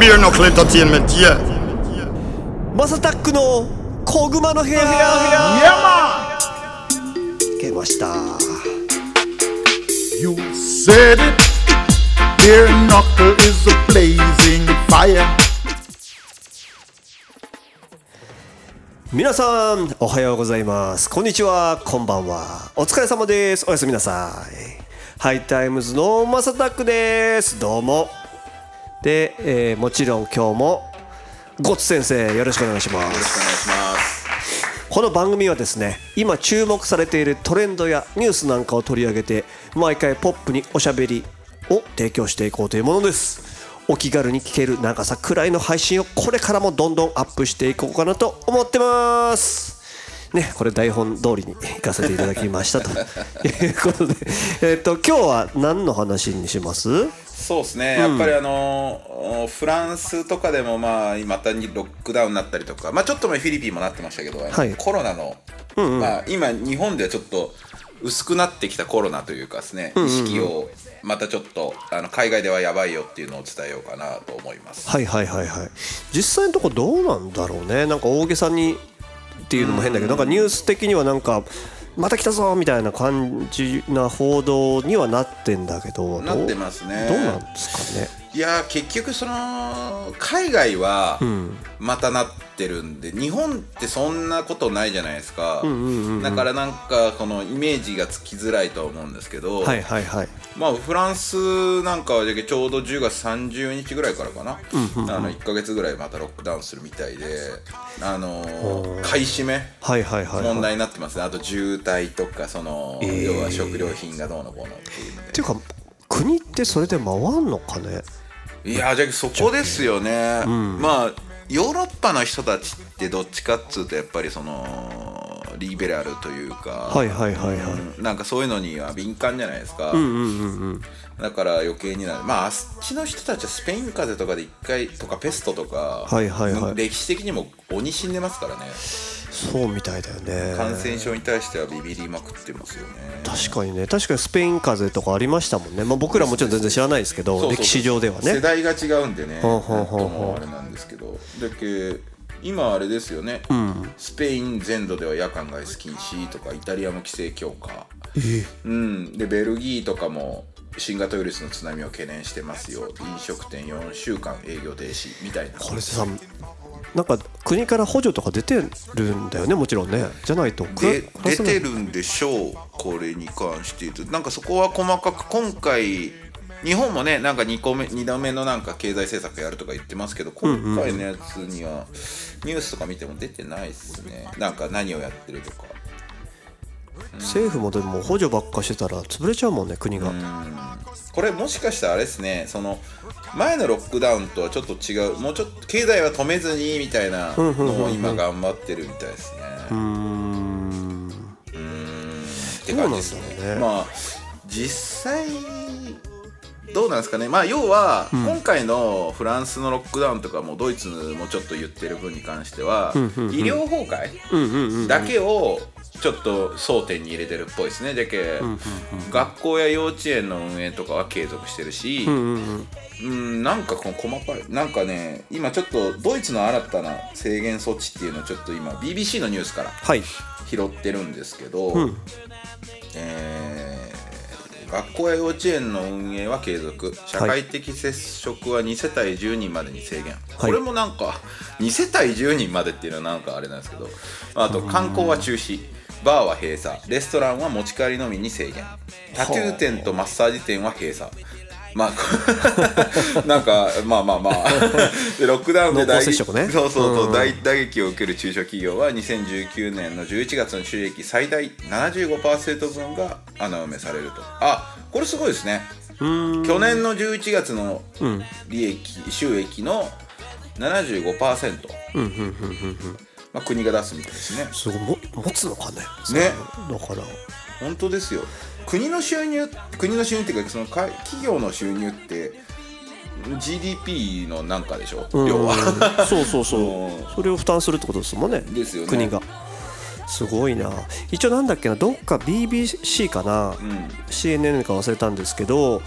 ビールのクレタティエンメティエマサタックの小熊の部屋部屋部屋山ました You さんおはようございます。こんにちは。こんばんは。お疲れ様です。おやすみなさい。ハイタイムズのマサタックです。どうも。で、えーもちろん今日もゴッツ先生よろしくお願いします。よろしくお願いします。この番組はですね今注目されているトレンドやニュースなんかを取り上げて毎回ポップにおしゃべりを提供していこうというものです。お気軽に聞ける長さくらいの配信をこれからもどんどんアップしていこうかなと思ってます。ねこれ台本通りに行かせていただきましたということで。えっと今日は何の話にします？そうですね、やっぱりあのーフランスとかでもまあまたにロックダウンになったりとか、まあちょっと前フィリピンもなってましたけど、はい。コロナの、まあ今日本ではちょっと薄くなってきたコロナというかですね、意識をまたちょっとあの海外ではやばいよっていうのを伝えようかなと思います。はいはいはいはい。実際のとこどうなんだろうね。なんか大げさにっていうのも変だけどなんかニュース的にはなんかまた来たぞみたいな感じな報道にはなってんだけどなってますね。どうなんですかねいやー結局その海外はまたなってるんで、日本ってそんなことないじゃないですか、だからなんかこのイメージがつきづらいとは思うんですけど、はいはいはい。まあフランスなんかはちょうど10月30日ぐらいからかな、あの1か月ぐらいまたロックダウンするみたいであのー買い占めはいはいはいはい。問題になってますね。あと渋滞とかその、えー。要は食料品がどうのこうのっていうので。っていうか国ってそれで回んのかね？いやじゃあそこですよね、まあヨーロッパの人たちってどっちかっつうとやっぱりそのリベラルというか、はいはいはいはい。うんなんかそういうのには敏感じゃないですか、うんうんうんうんだから余計になる。まああっちの人たちはスペイン風邪とかで一回とかペストとか、はいはいはい。歴史的にも鬼死んでますからね。そうみたいだよね。感染症に対してはビビりまくってますよね。確かにね。確かにスペイン風邪とかありましたもんね、まあ、僕らもちろん全然知らないですけど歴史上ではね。世代が違うんでね。ほうほうほうほあれなんですけど。だけ今あれですよね、スペイン全土では夜間外出禁止とかイタリアも規制強化うん。でベルギーとかも新型ウイルスの津波を懸念してますよ。飲食店4週間営業停止みたいな。これさなんか国から補助とか出てるんだよねもちろんね。じゃないと出てるんでしょうこれに関して。言うとなんかそこは細かく今回日本もねなんか2個目2度目のなんか経済政策やるとか言ってますけど今回のやつにはニュースとか見ても出てないっすね。なんか何をやってるとか政府もでも補助ばっかしてたら潰れちゃうもんね国が、これもしかしたらあれですねその前のロックダウンとはちょっと違うもうちょっと経済は止めずにみたいなのを今頑張ってるみたいですね。うーん。って感じですね。ねまあ実際どうなんですかね。まあ要は、今回のフランスのロックダウンとかもドイツもちょっと言ってる分に関しては、医療崩壊だけをちょっと争点に入れてるっぽいですね。だけ、学校や幼稚園の運営とかは継続してるし、うんなんかこの細かいなんかね今ちょっとドイツの新たな制限措置っていうのをちょっと今 BBC のニュースからはい。拾ってるんですけど、えー学校や幼稚園の運営は継続。社会的接触は2世帯10人までに制限、これもなんか2世帯10人までっていうのはなんかあれなんですけどあと観光は中止バーは閉鎖。レストランは持ち帰りのみに制限。タトゥー店とマッサージ店は閉鎖。まあ なんかまあまあまあ。でロックダウンで濃厚接触ね。そうそうそう、うん。大打撃を受ける中小企業は2019年の11月の収益最大75%分が穴埋めされると。あこれすごいですね。去年の11月の利益、収益の75%、まあ、国が出すみたいですね。すごい。も持つのかね。ねだから。本当ですよ。国の収入国の収入っていうかそのか企業の収入って GDP のなんかでしょ、うん。要は。そうそうそう。う。んそれを負担するってことですもんね。ですよね。国が。すごいな。一応なんだっけなどっか BBC かな、CNN か忘れたんですけど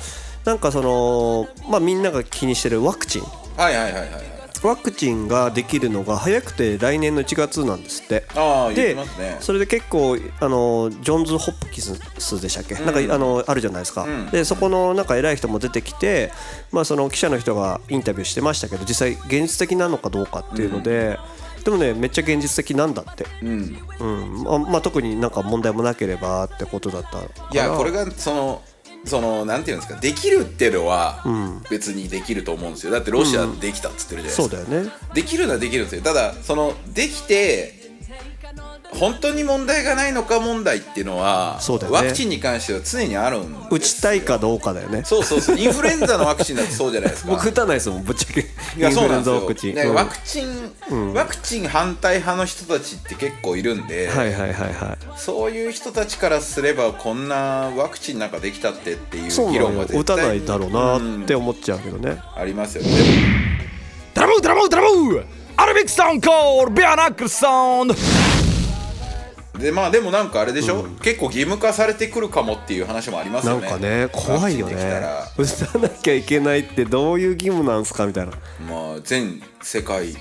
なんかそのまあみんなが気にしてるワクチン。はいはいはいはいはいワクチンができるのが早くて来年の1月なんですって。ああ言ってでますね。それで結構あのジョンズ・ホップキンスでしたっけ、なんかあのあるじゃないですか、でそこのなんか偉い人も出てきて、まあ、その記者の人がインタビューしてましたけど実際現実的なのかどうかっていうので、でもねめっちゃ現実的なんだって、うん。うん。まあまあ、特になんか問題もなければってことだったから。いやこれがそのそのなんていうんですかできるっていうのは別にできると思うんですよ。だってロシアできたっつってるじゃないですか、そうだよね。できるのはできるんですよ。ただそのできて本当に問題がないのか問題っていうのはそうだよね。ワクチンに関しては常にあるんです打ちたいかどうかだよね。そうそうそう。インフルエンザのワクチンだってそうじゃないですか。僕打たないですもんぶっちゃけ。いやそうなんですインよフルエンザワクチン、うん。ねワクチン、ワクチン反対派の人たちって結構いるんで、はいはいはいはい。そういう人たちからすればこんなワクチンなんかできたってっていう議論はなのよ。打た絶対ないだろうなって思っちゃうけどね、ありますよね。Dramou, dramou, dramou! Arabic sound called Bare Knuckle Sound! でまあでもなんかあれでしょ、結構義務化されてくるかもっていう話もありますなんよねかね怖いよね。打たなきゃいけないってどういう義務なんすかみたいな。まあ全世界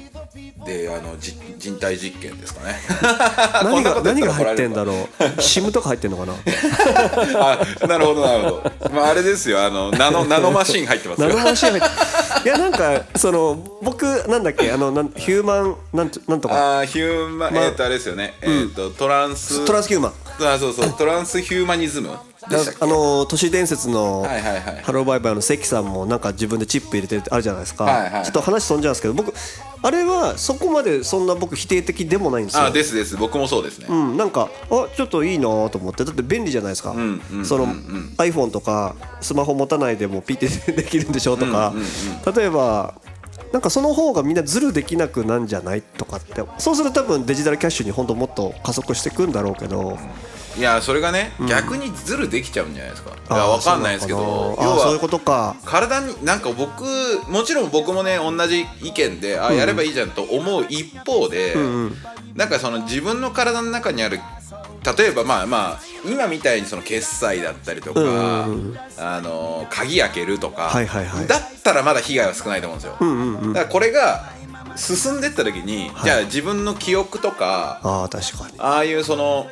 であのじ人体実験ですかね。こ何が 何が入ってんだろう。シムとか入ってんのかな？あなるほどなるほど。まああれですよ。あのナノ ナノマシン入ってますよ。ナノマシン入っていやなんかその僕なんだっけ？あのなんヒューマンなんとなんとか。あーヒューマン、えっ、とあれですよね、えっ、とトランス。トランスヒューマン。あそうそう。トランスヒューマニズムあの都市伝説のハローバイバイの関さんもなんか自分でチップ入れてるってあるじゃないですか、はいはい。ちょっと話飛んじゃうんですけど僕あれはそこまでそんな僕否定的でもないんですよ。あですです。僕もそうですね、うん、なんかあちょっといいなと思って。だって便利じゃないですか、んうんその iPhone とかスマホ持たないでもピッてできるんでしょとか、例えばなんかその方がみんなズルできなくなんじゃないとかって。そうすると多分デジタルキャッシュに本当もっと加速していくんだろうけど、いやそれがね、逆にズルできちゃうんじゃないですか。いやわかんないですけど要そうなのかな。あーそういうはことか。体になんか僕もちろん僕もね同じ意見であやればいいじゃんと思う一方で、なんかその自分の体の中にある例えばまあまあ今みたいにその決済だったりとか、あの鍵開けるとか、はいはいはい。だったらまだ被害は少ないと思うんですよ、だからこれが進んでった時に、じゃあ自分の記憶とかああ確かに。ああいうその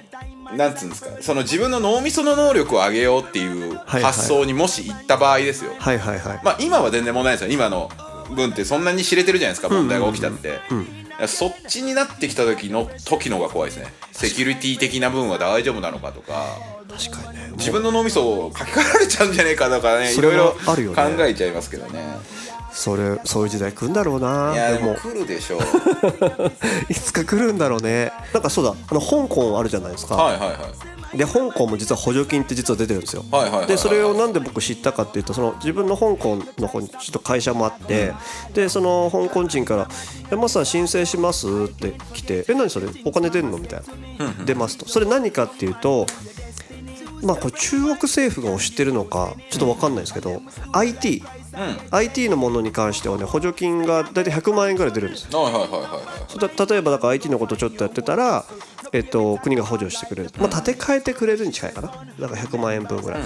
なんつうんですか？その自分の脳みその能力を上げようっていうはい発想にもし行った場合ですよ、はいはいはい。まあ今は全然問題ないですよ。今の分ってそんなに知れてるじゃないですか問題が起きたって、そっちになってきた時の時のが怖いですね。セキュリティ的な分は大丈夫なのかとか。確かにね。自分の脳みそを書き換えられちゃうんじゃねえかとかねいろいろ考えちゃいますけどねそれそういう時代来るんだろうな。いやででも。も来るでしょう。いつか来るんだろうね。なんかそうだ。あの香港あるじゃないですか、はいはいはい。で香港も実は補助金って実は出てるんですよ。はいはいはいはい。でそれをなんで僕知ったかっていうとその自分の香港の方にちょっと会社もあって、でその香港人から「山さん申請します?」って来て「え何それ？お金出るの?」みたいな「出ます」と。それ何かっていうとまあこれ中国政府が推してるのかちょっと分かんないですけど IT、IT のものに関してはね補助金が大体100万円ぐらい出るんですよ。はいはいはいはいはいそうだ例えばだから IT のことちょっとやってたら、えっと、国が補助してくれる、まあ、建て替えてくれるに近いかな。だから100万円分ぐらい、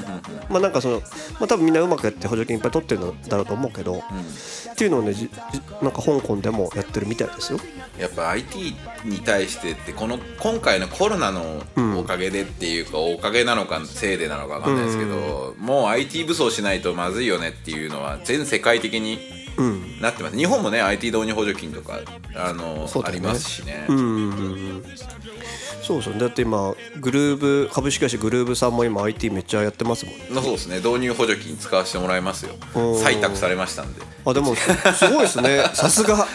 まあなんかその、まあ、多分みんなうまくやって補助金いっぱい取ってるんだろうと思うけど、っていうのをねなんか香港でもやってるみたいですよ。やっぱ IT に対してってこの今回のコロナのおかげでっていうか、おかげなのかせいでなのかわかんないですけど、もう IT 武装しないとまずいよねっていうのは全世界的になってます、日本もね IT 導入補助金とかあの、ね。ありますしね、そうそう。だって今グルーブ株式会社グルーブさんも今 IT めっちゃやってますもんね。まあそうですね。導入補助金使わせてもらいますよ。採択されましたんで。あでもすすごいですね。さすが。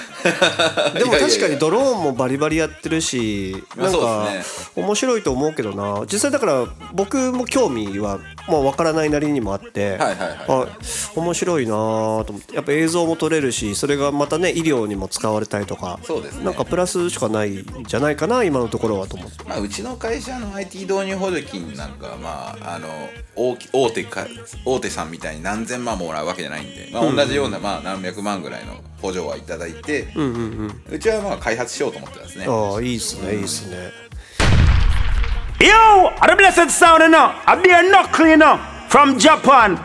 でも確かにドローンもバリバリやってるしまあなんか面白いと思うけどな。実際だから僕も興味はもう分からないなりにもあって、はいはいはい。あ面白いなと思って。やっぱ映像も撮れるしそれがまたね医療にも使われたりとかそうですね。なんかプラスしかないんじゃないかな今のところはと思って。まあ、うちの会社の IT 導入補助金なんかはまああの大き大手か大手さんみたいに何千万もらうわけじゃないんで、まあ、同じようなまあ何百万ぐらいの補助はいただいて、うちはまあ開発しようと思ってますね。ああいいっすねいいっすね are the blessed sound enough? I be a knuckle, you know, from Japan.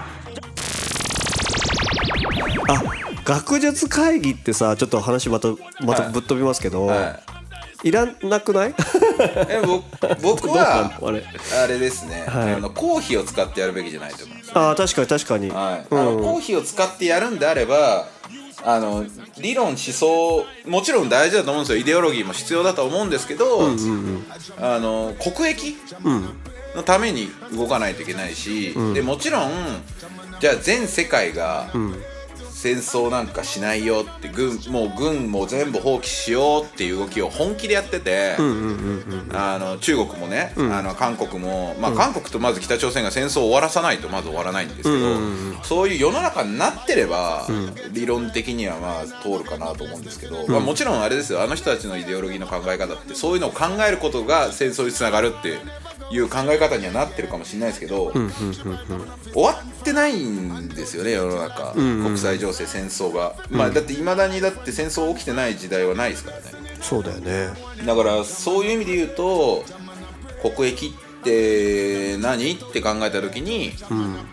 学術会議ってさちょっと話またまたはい。ぶっ飛びますけど、、はい。らなくない？え僕僕どうな？はのあれ。あれですね、はい。あの公費を使ってやるべきじゃないと思います。ああ確かに確かに、はい、うん。あの公費を使ってやるんであればあの理論思想もちろん大事だと思うんですよ。イデオロギーも必要だと思うんですけど、あの国益のために動かないといけないし、でもちろんじゃあ全世界が戦争なんかしないよって軍もう軍も全部放棄しようっていう動きを本気でやってて、あの中国もね、あの韓国も、まあ、韓国とまず北朝鮮が戦争を終わらさないとまず終わらないんですけど、そういう世の中になってれば、理論的にはまあ通るかなと思うんですけど、まあ、もちろんあれですよ。あの人たちのイデオロギーの考え方ってそういうのを考えることが戦争につながるっていう考え方にはなってるかもしれないですけど、終わってないんですよね世の中、国際情勢戦争が、まあだっていまだにだって戦争起きてない時代はないですからね。そうだよね。だからそういう意味で言うと国益って何って考えた時に、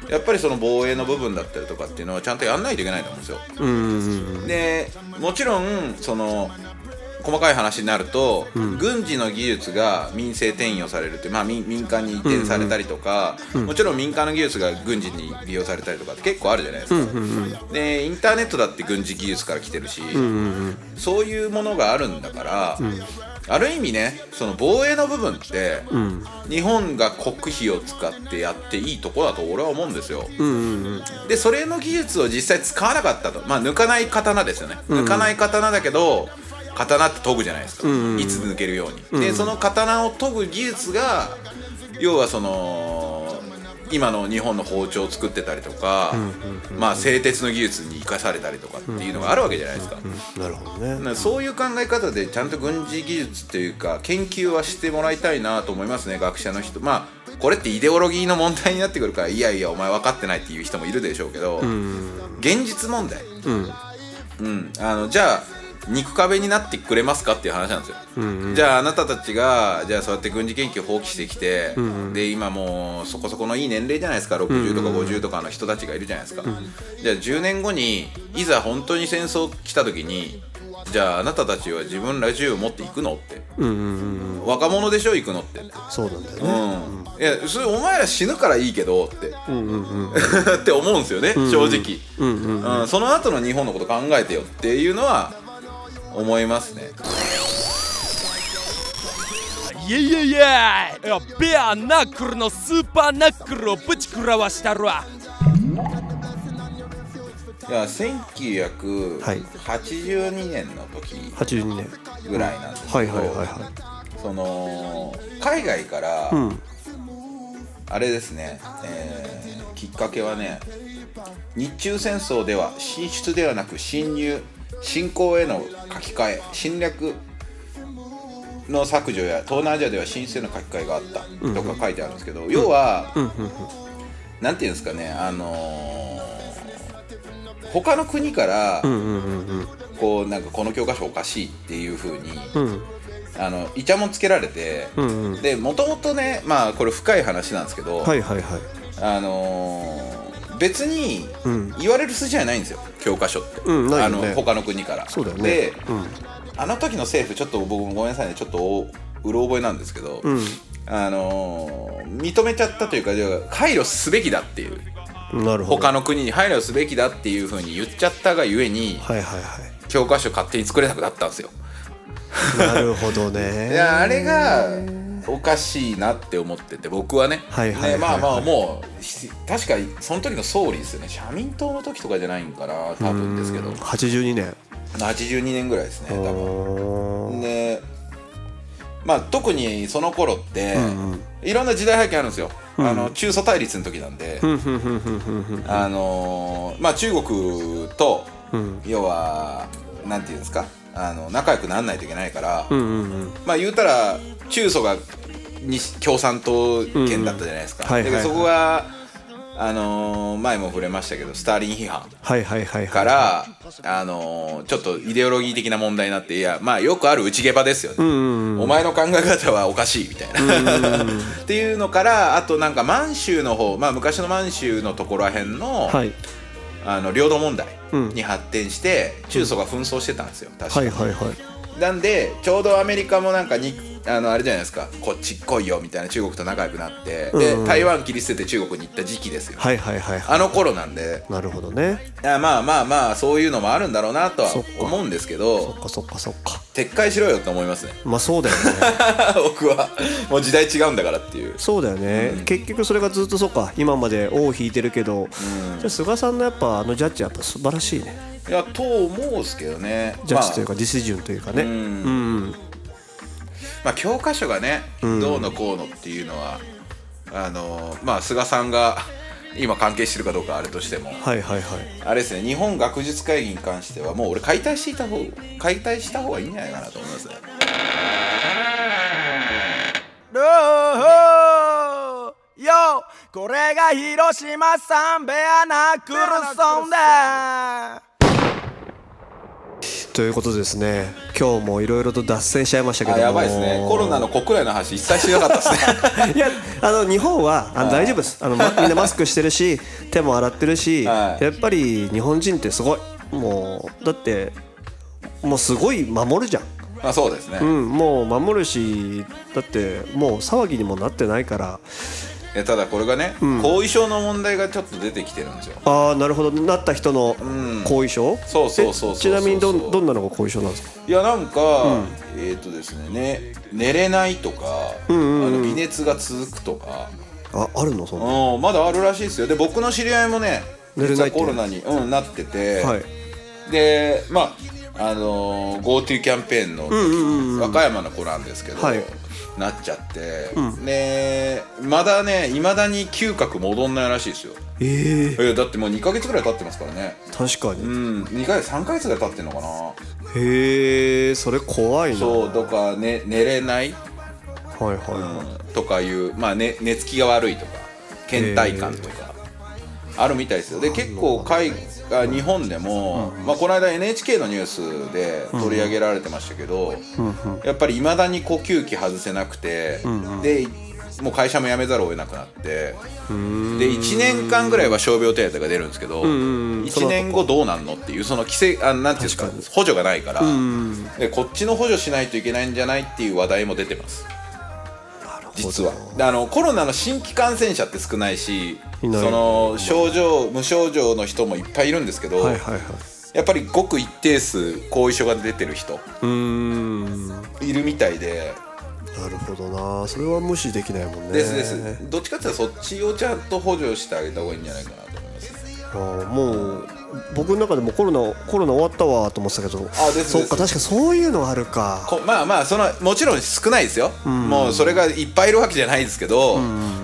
やっぱりその防衛の部分だったりとかっていうのはちゃんとやんないといけないと思うんですよ。うんうんうん。でもちろんその細かい話になると、軍事の技術が民生転用されるって、まあ、民民間に移転されたりとか、もちろん民間の技術が軍事に利用されたりとかって結構あるじゃないですか、でインターネットだって軍事技術から来てるし、そういうものがあるんだから、ある意味ねその防衛の部分って、日本が国費を使ってやっていいとこだと俺は思うんですよ、でそれの技術を実際使わなかったと。まあ抜かない刀ですよね、抜かない刀だけど刀って研ぐじゃないですか、いつ抜けるように、でその刀を研ぐ技術が要はその今の日本の包丁を作ってたりとか、まあ製鉄の技術に生かされたりとかっていうのがあるわけじゃないですか、なるほどね。なそういう考え方でちゃんと軍事技術というか研究はしてもらいたいなと思いますね学者の人。まあこれってイデオロギーの問題になってくるからいやいやお前分かってないっていう人もいるでしょうけど、現実問題、うん。あのじゃあ肉壁になってくれますかっていう話なんですよ、じゃああなたたちがじゃあそうやって軍事研究を放棄してきて、で今もうそこそこのいい年齢じゃないですか。60とか50とかの人たちがいるじゃないですか、じゃあ10年後にいざ本当に戦争来た時にじゃああなたたちは自分ら銃を持っていくのって、若者でしょ行くのって。そうなんだようね、ん。いやそれお前ら死ぬからいいけどって、って思うんですよね、正直、うんその後の日本のこと考えてよっていうのは思いますね。イエイエイイエイいやベアナックルのスーパーナックルをぶち食らわしたるわいや1982年の時82年。ぐらいなんですけど、はいはいはいはい。その海外から、んあれですね、えーきっかけはね日中戦争では進出ではなく侵入侵攻への書き換え侵略の削除や東南アジアでは進出への書き換えがあったとか書いてあるんですけど、要は、なんていうんですかねあのー他の国から、こうなんかこの教科書おかしいっていう風に、あのイチャモンつけられて、でもともとねまあこれ深い話なんですけど、はいはいはい。あのー別に言われる筋合いないんですよ教科書って、うんね。あの他の国から。そうだよね。で、うん。あの時の政府ちょっと僕もごめんなさいね。ちょっとおうろ覚えなんですけど、あのー認めちゃったというか配慮すべきだっていう。なるほど。他の国に配慮すべきだっていうふうに言っちゃったがゆえにはいはいは教科書勝手に作れなくなったんですよ。いなるほどね。いやあれがおかしいなって思ってて僕はね。まあまあもうし確かその時の総理ですよね。社民党の時とかじゃないんかな多分ですけど。82年。82年ぐらいですね多分。でまあ特にその頃って、いろんな時代背景あるんですよ、あの中ソ対立の時なんで、あのーまあ中国と、要はなんていうんですか？あの仲良くならないといけないから、まあ言うたら中ソがに共産党圏だったじゃないですか、だけどそこがあのー前も触れましたけどスターリン批判はいはいはいはい。から、あのーちょっとイデオロギー的な問題になっていやまあよくある内ゲバですよね、お前の考え方はおかしいみたいな、っていうのからあとなんか満州の方まあ昔の満州のところらへんの、はい。あの領土問題に発展して、中ソが紛争してたんですよ確か。に、はいはいはい。なんでちょうどアメリカもなんかにあのあれじゃないですか。こっち来いよみたいな中国と仲良くなって、で台湾切り捨てて中国に行った時期ですよ、はいはいはいはい。あの頃なんで。なるほどね。あまあまあまあそういうのもあるんだろうなとはそっか。思うんですけそどっかそっかそっか。撤回しろよと思いますね。まあそうだよね。僕は。もう時代違うんだからっていう。そうだよね、結局それがずっとそうか。今まで尾を引いてるけど、じゃあ菅さんのやっぱあのジャッジやっぱ素晴らしいね。いやと思うんすけどね。ジャッジというまかディシジョンというかね、あ、うんまあ教科書がねどうのこうのっていうのは、あのまあ菅さんが今関係してるかどうかあれとしても。はいはいはい。あれですね日本学術会議に関してはもう俺解体していた方解体した方がいいんじゃないかなと思いますね。よこれが広島サンベアナクルソンだということでですね。今日もいろいろと脱線しちゃいましたけどやばいですね。コロナの国内の話一切しなかったですね。いやあの日本はあの大丈夫です。あの、まみんなマスクしてるし 手も洗ってるし、はい。やっぱり日本人ってすごいもうだってもうすごい守るじゃん、まあそうですね、うん、もう守るしだってもう騒ぎにもなってないからえただこれがね、後遺症の問題がちょっと出てきてるんですよ。ああなるほど。なった人の後遺症、そうそうそうそうえちなみにどんどんなのが後遺症なんですか？いやなんか、えっ、とですねね寝れないとか、あの微熱が続くとか、ああるの？そんなうん、まだあるらしいですよ。で僕の知り合いもね寝れなってコロナに、うん、なってて、はい。でまああのー GoTo キャンペーンの時、和歌山の子なんですけど、はい。なっちゃって、でまだねいまだに嗅覚戻んないらしいですよ。ええいやだってもう2か月ぐらい経ってますからね。確かに、うん。2か月3か月ぐらい経ってんのかな。へえそれ怖いな。そうとか、ね、寝れない、はいはいはい、うん。とかいう、まあね、寝つきが悪いとか倦怠感とかあるみたいですよ。で結構海あ日本でも、まあ、この間 NHK のニュースで取り上げられてましたけど、やっぱりいまだに呼吸器外せなくて、でもう会社も辞めざるを得なくなってで1年間ぐらいは傷病手当が出るんですけど、1年後どうなんのっていうその規制あなんていうんですか補助がないから、でこっちの補助しないといけないんじゃないっていう話題も出てます。実は。であのコロナの新規感染者って少ないしその症状無症状の人もいっぱいいるんですけど、はいはいはい。やっぱりごく一定数後遺症が出てる人いるみたいで。なるほどな。それは無視できないもんね。ですです。どっちかっていうとそっちをちゃんと補助してあげた方がいいんじゃないかなと思います。ねあーもう僕の中でもコロナコロナ終わったわと思ってたけどあですそっか確かそういうのがあるか。こまあまあそのもちろん少ないですよ、もうそれがいっぱいいるわけじゃないですけど、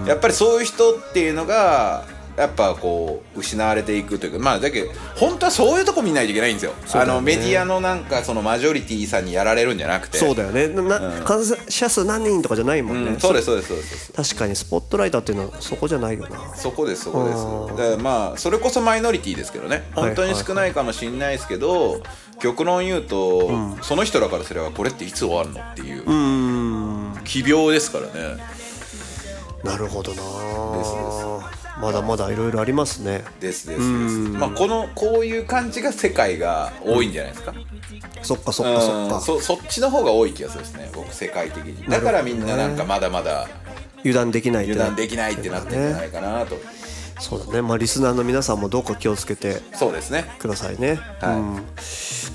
やっぱりそういう人っていうのがやっぱこう失われていくというかまあだけど本当はそういうとこ見ないといけないんですよ。ね。あのメディアのなんかそのマジョリティさんにやられるんじゃなくて。そうだよね。なな感染者数何人とかじゃないもんね、うんそうですそうですそうです。確かにスポットライトっていうのはそこじゃないよな。そこですそこです。だからまあそれこそマイノリティですけどね。はい本当に少ないかもしれないですけど、極論言うと、その人らからすればこれっていつ終わるのっていううーん。奇病ですからね。なるほどなですまだまだいろいろありますね。ですですです。まあこのこういう感じが世界が多いんじゃないですか、そっかそっかそっうんかそそっちの方が多い気がするですね。僕世界的に。だからみんななんかまだまだ油断できない油断できないってなってるんじゃないかなと、そうだね。まあリスナーの皆さんもどうか気をつけてそうですね。くださいね。はい。うん。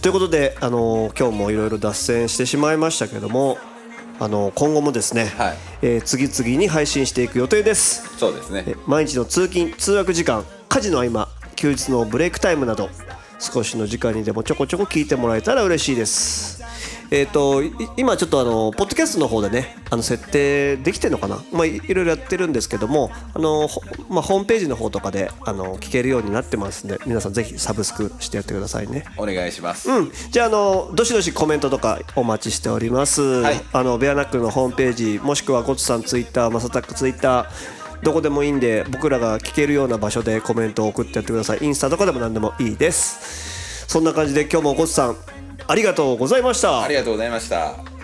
ということで、あの今日もいろいろ脱線してしまいましたけども、あの今後もですね、はい。えー次々に配信していく予定です。そうですね。え毎日の通勤通学時間家事の合間休日のブレイクタイムなど少しの時間にでもちょこちょこ聞いてもらえたら嬉しいですえっ、とい今ちょっとあのポッドキャストの方でねあの設定できてるのかな？まあいいろいろやってるんですけどもあのほまあホームページの方とかであの聞けるようになってますんで皆さんぜひサブスクしてやってくださいね。お願いします、うん、じゃああのどしどしコメントとかお待ちしております、はい。あのベアナックルのホームページもしくはゴツさんツイッターマサタックツイッターどこでもいいんで僕らが聞けるような場所でコメントを送ってやってください。インスタとかでも何でもいいです。そんな感じで今日もゴツさんありがとうございました。ありがとうございました。